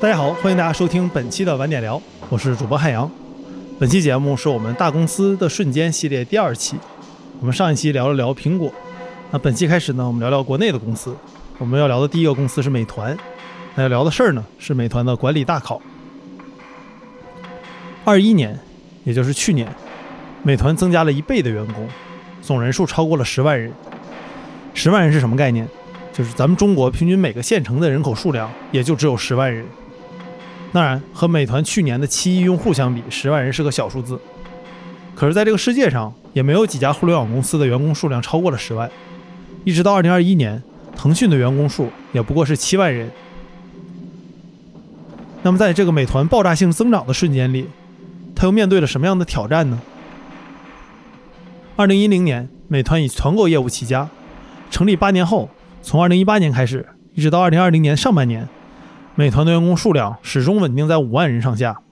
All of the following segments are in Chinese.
大家好，欢迎大家收听本期的晚点聊，我是主播汉阳。本期节目是我们大公司的瞬间系列第二期。我们上一期聊了聊苹果，那本期开始呢，我们聊聊国内的公司。我们要聊的第一个公司是美团，那要聊的事儿呢是美团的管理大考。二一年，也就是去年，美团增加了一倍的员工，总人数超过了十万人。十万人是什么概念？就是咱们中国平均每个县城的人口数量也就只有十万人。当然，和美团去年的七亿用户相比，十万人是个小数字。可是，在这个世界上，也没有几家互联网公司的员工数量超过了十万。一直到二零二一年，腾讯的员工数也不过是七万人。那么，在这个美团爆炸性增长的瞬间里，它又面对了什么样的挑战呢？二零一零年，美团以团购业务起家，成立八年后，从二零一八年开始，一直到二零二零年上半年。美团的员工数量始终稳定在五万人上下，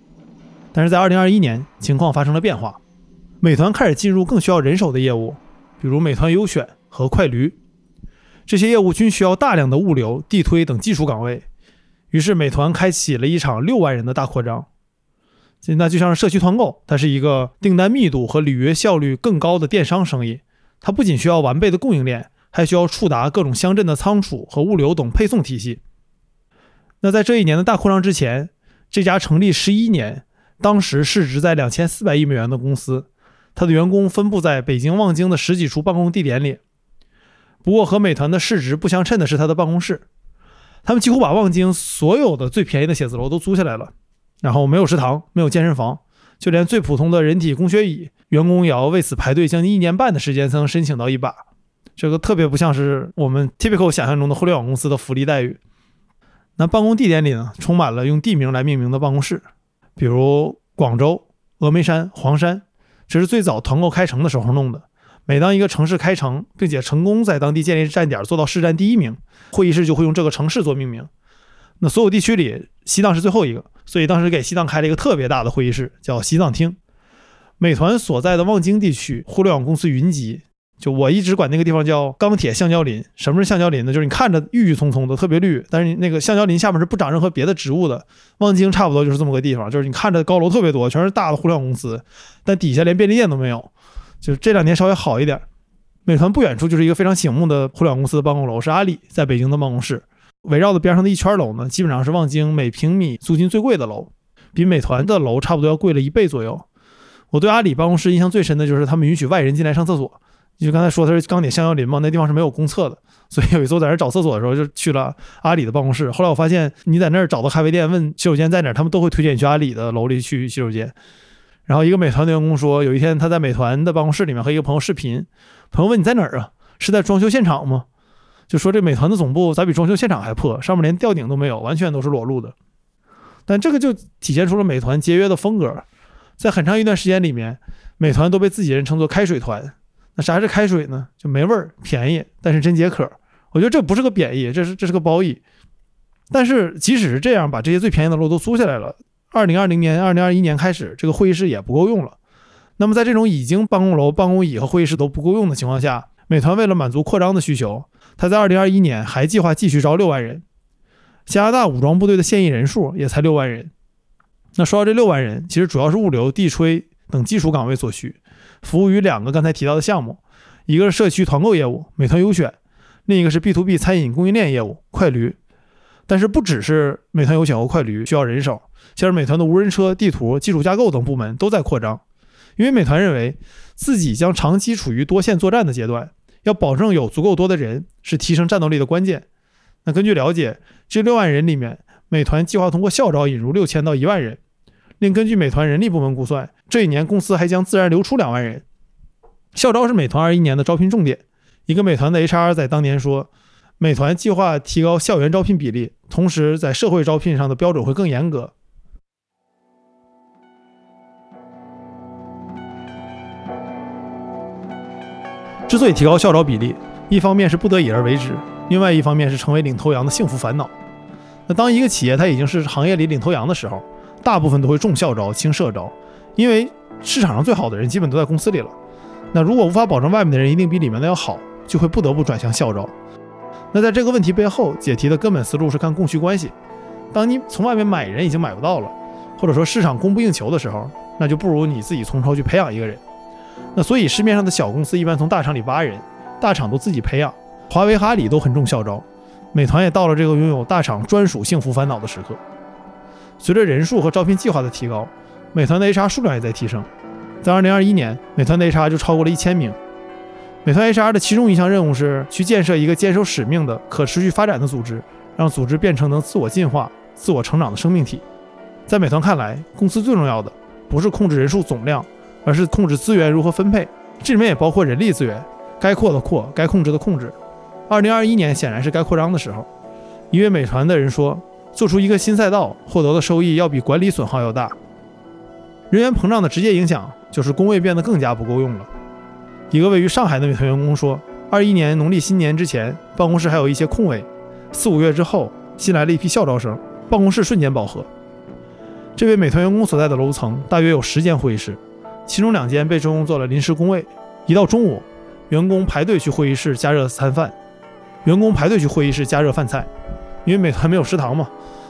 但是在二零二一年，情况发生了变化，美团开始进入更需要人手的业务，比如美团优选和快驴，这些业务均需要大量的物流、地推等技术岗位，于是美团开启了一场六万人的大扩张。那就像是社区团购，它是一个订单密度和履约效率更高的电商生意，它不仅需要完备的供应链，还需要触达各种乡镇的仓储和物流等配送体系。那在这一年的大扩张之前，这家成立十一年，当时市值在两千四百亿美元的公司，它的员工分布在北京望京的十几处办公地点里。不过和美团的市值不相称的是它的办公室，他们几乎把望京所有的最便宜的写字楼都租下来了，然后没有食堂，没有健身房，就连最普通的人体工学椅，员工也要为此排队将近一年半的时间才能申请到一把。这个特别不像是我们 typical 想象中的互联网公司的福利待遇。那办公地点里呢，充满了用地名来命名的办公室，比如广州、峨眉山、黄山，这是最早团购开城的时候弄的。每当一个城市开城，并且成功在当地建立站点，做到市占第一名，会议室就会用这个城市做命名。那所有地区里，西藏是最后一个，所以当时给西藏开了一个特别大的会议室，叫西藏厅。美团所在的望京地区，互联网公司云集。就我一直管那个地方叫钢铁橡胶林。什么是橡胶林呢？就是你看着郁郁葱葱的，特别绿，但是那个橡胶林下面是不长任何别的植物的。望京差不多就是这么个地方，就是你看着高楼特别多，全是大的互联网公司，但底下连便利店都没有。就是这两年稍微好一点。美团不远处就是一个非常醒目的互联网公司的办公楼，是阿里在北京的办公室。围绕的边上的一圈楼呢，基本上是望京每平米租金最贵的楼，比美团的楼差不多要贵了一倍左右。我对阿里办公室印象最深的就是他们允许外人进来上厕所。你就刚才说它是钢铁橡胶林嘛，那地方是没有公厕的，所以有一次我在那儿找厕所的时候，就去了阿里的办公室。后来我发现，你在那儿找到咖啡店，问洗手间在哪儿，他们都会推荐你去阿里的楼里去洗手间。然后一个美团的员工说，有一天他在美团的办公室里面和一个朋友视频，朋友问你在哪儿啊？是在装修现场吗？就说这美团的总部咋比装修现场还破，上面连吊顶都没有，完全都是裸露的。但这个就体现出了美团节约的风格，在很长一段时间里面，美团都被自己人称作开水团。那啥是开水呢？就没味儿，便宜，但是真解渴。我觉得这不是个贬义，这是这是个褒义。但是即使是这样，把这些最便宜的楼都租下来了，二零二零年、二零二一年开始，这个会议室也不够用了。那么在这种已经办公楼、办公椅和会议室都不够用的情况下，美团为了满足扩张的需求，它在二零二一年还计划继续招六万人。加拿大武装部队的现役人数也才六万人。那说到这六万人，其实主要是物流、地推等基础岗位所需。服务于两个刚才提到的项目，一个是社区团购业务美团优选，另一个是 B to B 餐饮供应链业务快驴。但是不只是美团优选和快驴需要人手，像是美团的无人车、地图、技术架构等部门都在扩张。因为美团认为自己将长期处于多线作战的阶段，要保证有足够多的人是提升战斗力的关键。那根据了解，这六万人里面，美团计划通过校招引入六千到一万人。另根据美团人力部门估算，这一年公司还将自然流出两万人。校招是美团二一年的招聘重点。一个美团的 HR 在当年说，美团计划提高校园招聘比例，同时在社会招聘上的标准会更严格。之所以提高校招比例，一方面是不得已而为之，另外一方面是成为领头羊的幸福烦恼。那当一个企业它已经是行业里领头羊的时候，大部分都会重校招轻社招，因为市场上最好的人基本都在公司里了。那如果无法保证外面的人一定比里面的要好，就会不得不转向校招。那在这个问题背后，解题的根本思路是看供需关系。当你从外面买人已经买不到了，或者说市场供不应求的时候，那就不如你自己从头去培养一个人。那所以市面上的小公司一般从大厂里挖人，大厂都自己培养。华为、阿里都很重校招，美团也到了这个拥有大厂专属幸福烦恼的时刻。随着人数和招聘计划的提高，美团的 HR 数量也在提升。在2021年，美团的 HR 就超过了一千名。美团 HR 的其中一项任务是去建设一个坚守使命的可持续发展的组织，让组织变成能自我进化、自我成长的生命体。在美团看来，公司最重要的不是控制人数总量，而是控制资源如何分配。这里面也包括人力资源，该扩的扩，该控制的控制。2021年显然是该扩张的时候。一位美团的人说：“做出一个新赛道，获得的收益要比管理损耗要大。人员膨胀的直接影响就是工位变得更加不够用了。”一个位于上海的美团员工说：“二一年农历新年之前，办公室还有一些空位；四五月之后，新来了一批校招生，办公室瞬间饱和。”这位美团员工所在的楼层大约有十间会议室，其中两间被征用做了临时工位。一到中午，员工排队去会议室加热餐饭，员工排队去会议室加热饭菜，因为美团没有食堂嘛，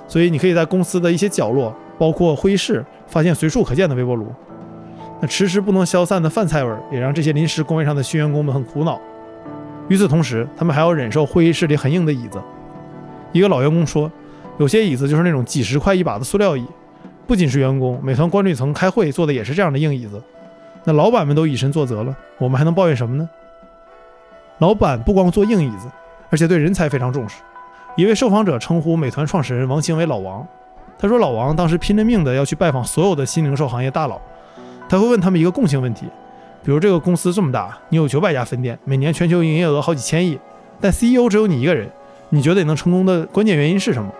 所以你可以在公司的一些角落，包括会议室，发现随处可见的微波炉。那迟迟不能消散的饭菜味，也让这些临时工位上的新员工们很苦恼。与此同时，他们还要忍受会议室里很硬的椅子。一个老员工说：“有些椅子就是那种几十块一把的塑料椅。”不仅是员工，美团管理层开会坐的也是这样的硬椅子。那老板们都以身作则了，我们还能抱怨什么呢？老板不光坐硬椅子，而且对人才非常重视。一位受访者称呼美团创始人王兴为“老王”，他说：“老王当时拼了命的要去拜访所有的新零售行业大佬。”他会问他们一个共性问题，比如这个公司这么大，你有九百家分店，每年全球营业额好几千亿，但 CEO 只有你一个人，你觉得你能成功的关键原因是什么？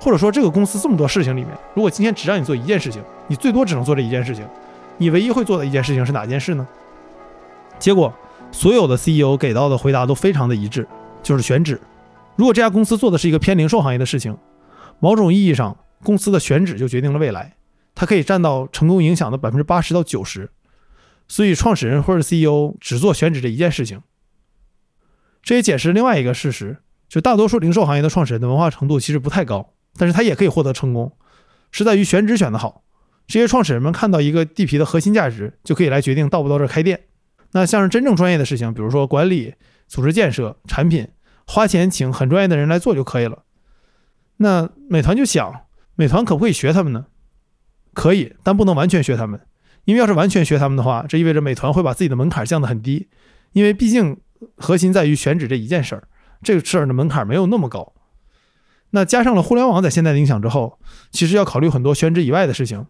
或者说这个公司这么多事情里面，如果今天只让你做一件事情，你最多只能做这一件事情，你唯一会做的一件事情是哪件事呢？结果所有的 CEO 给到的回答都非常的一致，就是选址。如果这家公司做的是一个偏零售行业的事情，某种意义上，公司的选址就决定了未来。它可以占到成功影响的百分之八十到九十，所以创始人或者 CEO 只做选址这一件事情。这也解释另外一个事实，就大多数零售行业的创始人的文化程度其实不太高，但是他也可以获得成功，是在于选址选得好。这些创始人们看到一个地皮的核心价值，就可以来决定到不到这开店。那像是真正专业的事情，比如说管理、组织建设、产品，花钱请很专业的人来做就可以了。那美团就想，美团可不可以学他们呢？可以，但不能完全学他们，因为要是完全学他们的话，这意味着美团会把自己的门槛降得很低，因为毕竟核心在于选址这一件事儿，这个事儿的门槛没有那么高。那加上了互联网在现在的影响之后，其实要考虑很多选址以外的事情。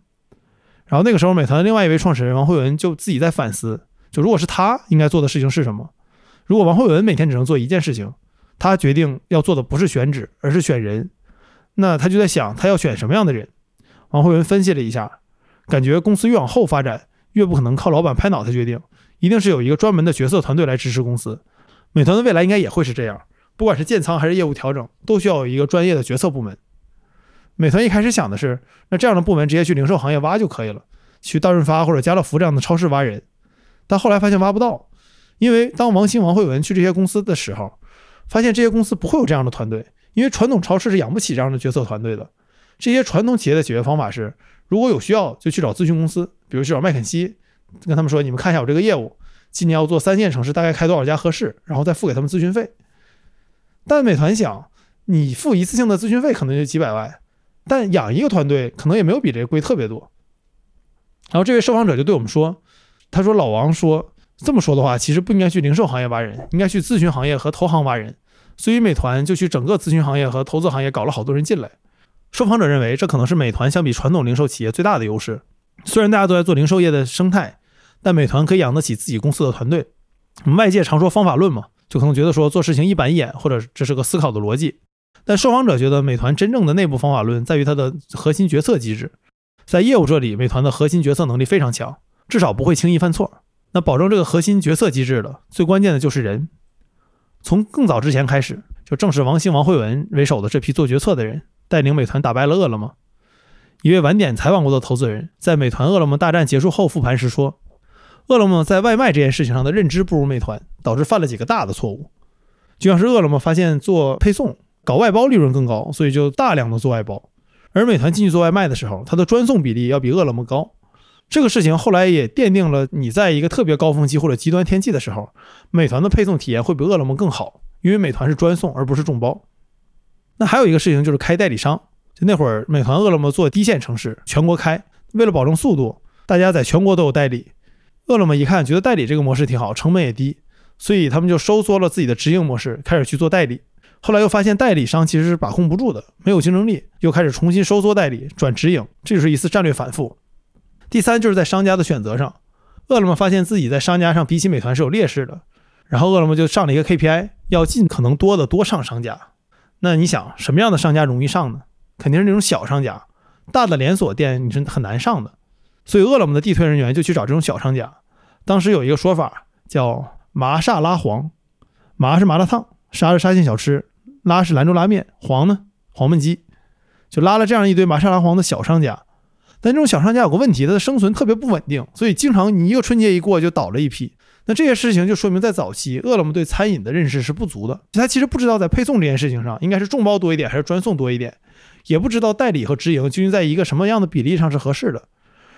然后那个时候，美团的另外一位创始人王慧文就自己在反思，就如果是他应该做的事情是什么？如果王慧文每天只能做一件事情，他决定要做的不是选址，而是选人，那他就在想，他要选什么样的人？王慧文分析了一下，感觉公司越往后发展，越不可能靠老板拍脑袋决定，一定是有一个专门的决策团队来支持公司。美团的未来应该也会是这样，不管是建仓还是业务调整，都需要有一个专业的决策部门。美团一开始想的是，那这样的部门直接去零售行业挖就可以了，去大润发或者家乐福这样的超市挖人。但后来发现挖不到，因为当王兴、王慧文去这些公司的时候，发现这些公司不会有这样的团队，因为传统超市是养不起这样的决策团队的。这些传统企业的解决方法是，如果有需要就去找咨询公司，比如去找麦肯锡，跟他们说：“你们看一下我这个业务，今年要做三线城市，大概开多少家合适？”然后再付给他们咨询费。但美团想，你付一次性的咨询费可能就几百万，但养一个团队可能也没有比这个贵特别多。然后这位受访者就对我们说：“他说老王说这么说的话，其实不应该去零售行业挖人，应该去咨询行业和投行挖人。所以美团就去整个咨询行业和投资行业搞了好多人进来。”受访者认为，这可能是美团相比传统零售企业最大的优势。虽然大家都在做零售业的生态，但美团可以养得起自己公司的团队。外界常说方法论嘛，就可能觉得说做事情一板一眼，或者这是个思考的逻辑。但受访者觉得，美团真正的内部方法论在于它的核心决策机制。在业务这里，美团的核心决策能力非常强，至少不会轻易犯错。那保证这个核心决策机制的最关键的就是人。从更早之前开始，就正是王兴、王慧文为首的这批做决策的人。带领美团打败了饿了么。一位晚点采访过的投资人，在美团饿了么大战结束后复盘时说：“饿了么在外卖这件事情上的认知不如美团，导致犯了几个大的错误。就像是饿了么发现做配送、搞外包利润更高，所以就大量的做外包。而美团进去做外卖的时候，它的专送比例要比饿了么高。这个事情后来也奠定了，你在一个特别高峰期或者极端天气的时候，美团的配送体验会比饿了么更好，因为美团是专送而不是众包。那还有一个事情就是开代理商，就那会儿美团、饿了么做低线城市，全国开，为了保证速度，大家在全国都有代理。饿了么一看，觉得代理这个模式挺好，成本也低，所以他们就收缩了自己的直营模式，开始去做代理。后来又发现代理商其实是把控不住的，没有竞争力，又开始重新收缩代理，转直营，这就是一次战略反复。第三就是在商家的选择上，饿了么发现自己在商家上比起美团是有劣势的，然后饿了么就上了一个 KPI，要尽可能多的多上商家。那你想什么样的商家容易上呢？肯定是那种小商家，大的连锁店你是很难上的。所以饿了么的地推人员就去找这种小商家。当时有一个说法叫麻沙拉黄，麻是麻辣烫，沙是沙县小吃，拉是兰州拉面，黄呢黄焖鸡，就拉了这样一堆麻沙拉黄的小商家。但这种小商家有个问题，它的生存特别不稳定，所以经常你一个春节一过就倒了一批。那这些事情就说明在早期，饿了么对餐饮的认识是不足的。他其实不知道在配送这件事情上应该是众包多一点还是专送多一点，也不知道代理和直营究竟在一个什么样的比例上是合适的，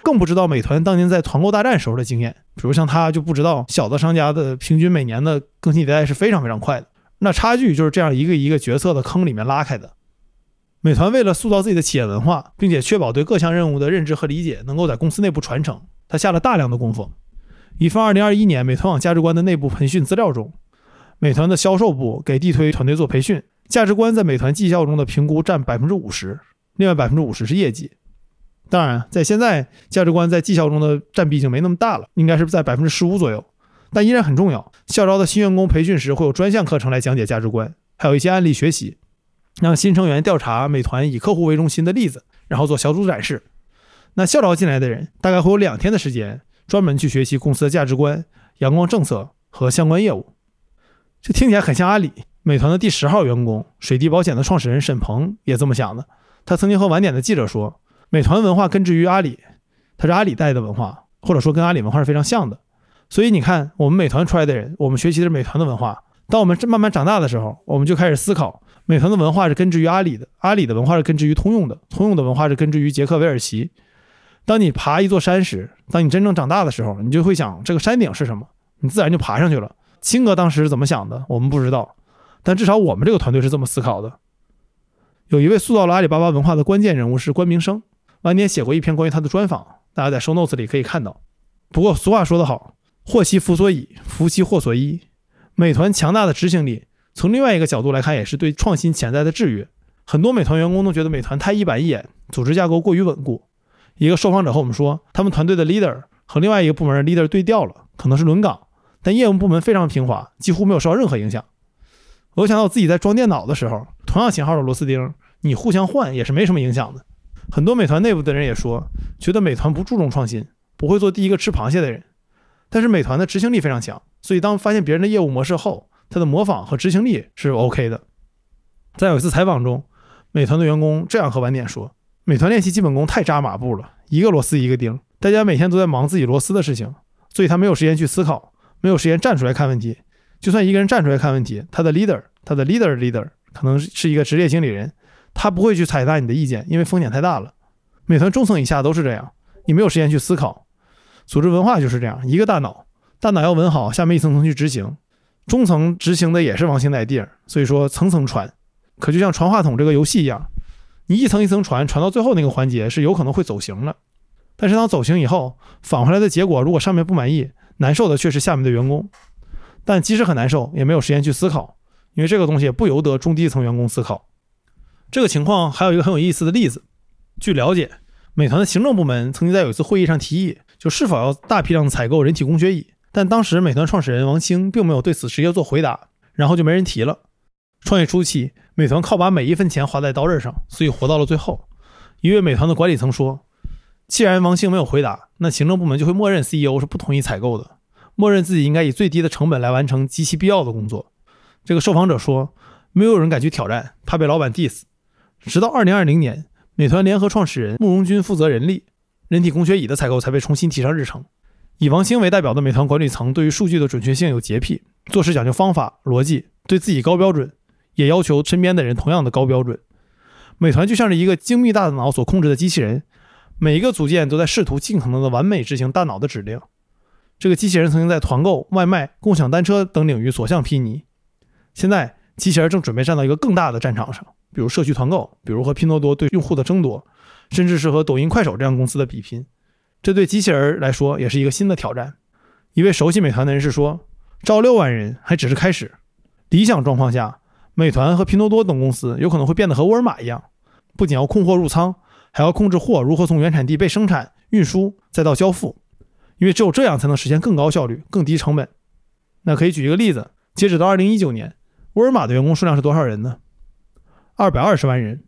更不知道美团当年在团购大战时候的经验。比如像他就不知道小的商家的平均每年的更新迭代是非常非常快的，那差距就是这样一个一个决策的坑里面拉开的。美团为了塑造自己的企业文化，并且确保对各项任务的认知和理解能够在公司内部传承，他下了大量的功夫。一份2021年美团网价值观的内部培训资料中，美团的销售部给地推团队做培训，价值观在美团绩效中的评估占百分之五十，另外百分之五十是业绩。当然，在现在价值观在绩效中的占比已经没那么大了，应该是在百分之十五左右，但依然很重要。校招的新员工培训时会有专项课程来讲解价值观，还有一些案例学习。让新成员调查美团以客户为中心的例子，然后做小组展示。那校招进来的人大概会有两天的时间，专门去学习公司的价值观、阳光政策和相关业务。这听起来很像阿里。美团的第十号员工水滴保险的创始人沈鹏也这么想的。他曾经和晚点的记者说，美团文化根植于阿里，它是阿里带的文化，或者说跟阿里文化是非常像的。所以你看，我们美团出来的人，我们学习的是美团的文化。当我们慢慢长大的时候，我们就开始思考。美团的文化是根植于阿里的，阿里的文化是根植于通用的，通用的文化是根植于杰克韦尔奇。当你爬一座山时，当你真正长大的时候，你就会想这个山顶是什么，你自然就爬上去了。青哥当时是怎么想的，我们不知道，但至少我们这个团队是这么思考的。有一位塑造了阿里巴巴文化的关键人物是关明生，晚年写过一篇关于他的专访，大家在收 notes 里可以看到。不过俗话说得好，祸其福所倚，福其祸所依。美团强大的执行力。从另外一个角度来看，也是对创新潜在的制约。很多美团员工都觉得美团太一板一眼，组织架构过于稳固。一个受访者和我们说，他们团队的 leader 和另外一个部门的 leader 对调了，可能是轮岗，但业务部门非常平滑，几乎没有受到任何影响。我想到我自己在装电脑的时候，同样型号的螺丝钉，你互相换也是没什么影响的。很多美团内部的人也说，觉得美团不注重创新，不会做第一个吃螃蟹的人。但是美团的执行力非常强，所以当发现别人的业务模式后，他的模仿和执行力是 OK 的。在有一次采访中，美团的员工这样和晚点说：“美团练习基本功太扎马步了，一个螺丝一个钉，大家每天都在忙自己螺丝的事情，所以他没有时间去思考，没有时间站出来看问题。就算一个人站出来看问题，他的 leader，他的 leader leader 可能是一个职业经理人，他不会去采纳你的意见，因为风险太大了。美团中层以下都是这样，你没有时间去思考。组织文化就是这样，一个大脑，大脑要稳好，下面一层层去执行。”中层执行的也是王星奶弟，所以说层层传，可就像传话筒这个游戏一样，你一层一层传，传到最后那个环节是有可能会走形的。但是当走形以后，返回来的结果如果上面不满意，难受的却是下面的员工。但即使很难受，也没有时间去思考，因为这个东西不由得中低层员工思考。这个情况还有一个很有意思的例子，据了解，美团的行政部门曾经在有一次会议上提议，就是否要大批量采购人体工学椅。但当时美团创始人王兴并没有对此直接做回答，然后就没人提了。创业初期，美团靠把每一分钱花在刀刃上，所以活到了最后。一位美团的管理层说：“既然王兴没有回答，那行政部门就会默认 CEO 是不同意采购的，默认自己应该以最低的成本来完成极其必要的工作。”这个受访者说：“没有人敢去挑战，怕被老板 diss。”直到2020年，美团联合创始人慕容军负责人力，人体工学椅的采购才被重新提上日程。以王兴为代表的美团管理层对于数据的准确性有洁癖，做事讲究方法、逻辑，对自己高标准，也要求身边的人同样的高标准。美团就像是一个精密大脑所控制的机器人，每一个组件都在试图尽可能的完美执行大脑的指令。这个机器人曾经在团购、外卖、共享单车等领域所向披靡，现在机器人正准备站到一个更大的战场上，比如社区团购，比如和拼多多对用户的争夺，甚至是和抖音、快手这样公司的比拼。这对机器人来说也是一个新的挑战。一位熟悉美团的人士说：“招六万人还只是开始，理想状况下，美团和拼多多等公司有可能会变得和沃尔玛一样，不仅要控货入仓，还要控制货如何从原产地被生产、运输再到交付，因为只有这样才能实现更高效率、更低成本。那可以举一个例子，截止到二零一九年，沃尔玛的员工数量是多少人呢？二百二十万人。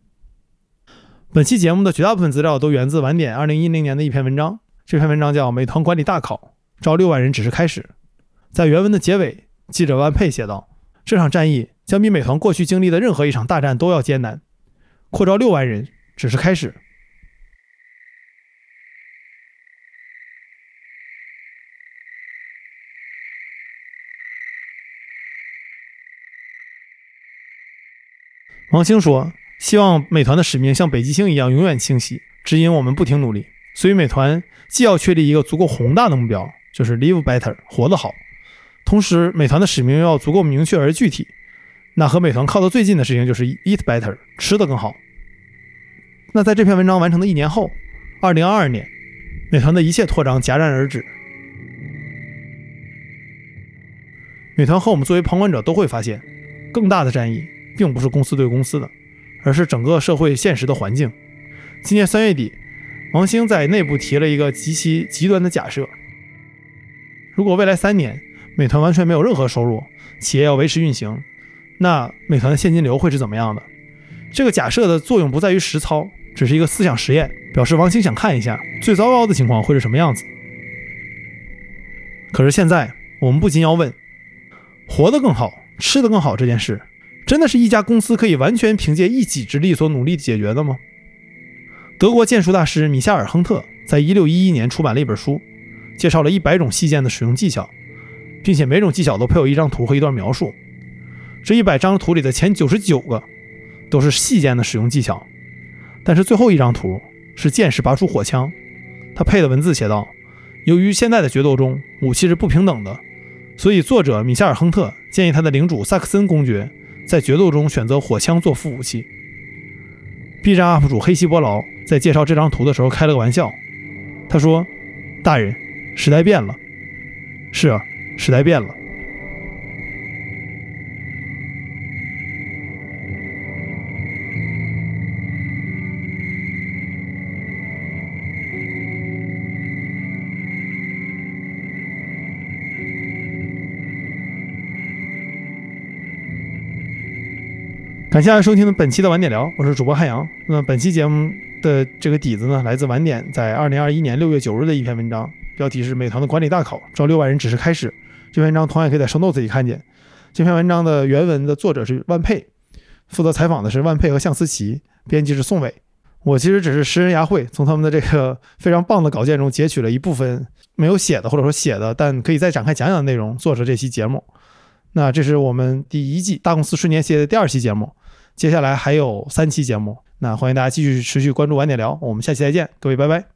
本期节目的绝大部分资料都源自晚点二零一零年的一篇文章，这篇文章叫《美团管理大考》。招六万人只是开始，在原文的结尾，记者万佩写道：“这场战役将比美团过去经历的任何一场大战都要艰难。扩招六万人只是开始。”王兴说：“希望美团的使命像北极星一样永远清晰，指引我们不停努力。所以，美团既要确立一个足够宏大的目标。”就是 live better，活得好。同时，美团的使命要足够明确而具体。那和美团靠得最近的事情就是 eat better，吃得更好。那在这篇文章完成的一年后，二零二二年，美团的一切扩张戛然而止。美团和我们作为旁观者都会发现，更大的战役并不是公司对公司的，而是整个社会现实的环境。今年三月底，王兴在内部提了一个极其极端的假设。如果未来三年美团完全没有任何收入，企业要维持运行，那美团的现金流会是怎么样的？这个假设的作用不在于实操，只是一个思想实验，表示王兴想看一下最糟糕的情况会是什么样子。可是现在我们不禁要问：活得更好，吃得更好这件事，真的是一家公司可以完全凭借一己之力所努力解决的吗？德国剑术大师米夏尔·亨特在一六一一年出版了一本书。介绍了一百种细剑的使用技巧，并且每种技巧都配有一张图和一段描述。这一百张图里的前九十九个都是细剑的使用技巧，但是最后一张图是剑士拔出火枪。他配的文字写道：“由于现在的决斗中武器是不平等的，所以作者米夏尔·亨特建议他的领主萨克森公爵在决斗中选择火枪做副武器。”B 站 UP 主黑西伯劳在介绍这张图的时候开了个玩笑，他说：“大人。”时代变了，是啊，时代变了。感谢大家收听的本期的晚点聊，我是主播汉阳。那本期节目的这个底子呢，来自晚点在二零二一年六月九日的一篇文章。标题是美团的管理大考，招六万人只是开始。这篇文章同样可以在 show notes 里看见。这篇文章的原文的作者是万佩，负责采访的是万佩和向思琪，编辑是宋伟。我其实只是拾人牙慧，从他们的这个非常棒的稿件中截取了一部分没有写的或者说写的，但可以再展开讲讲的内容，做成这期节目。那这是我们第一季大公司瞬间系列的第二期节目，接下来还有三期节目。那欢迎大家继续持续关注晚点聊，我们下期再见，各位拜拜。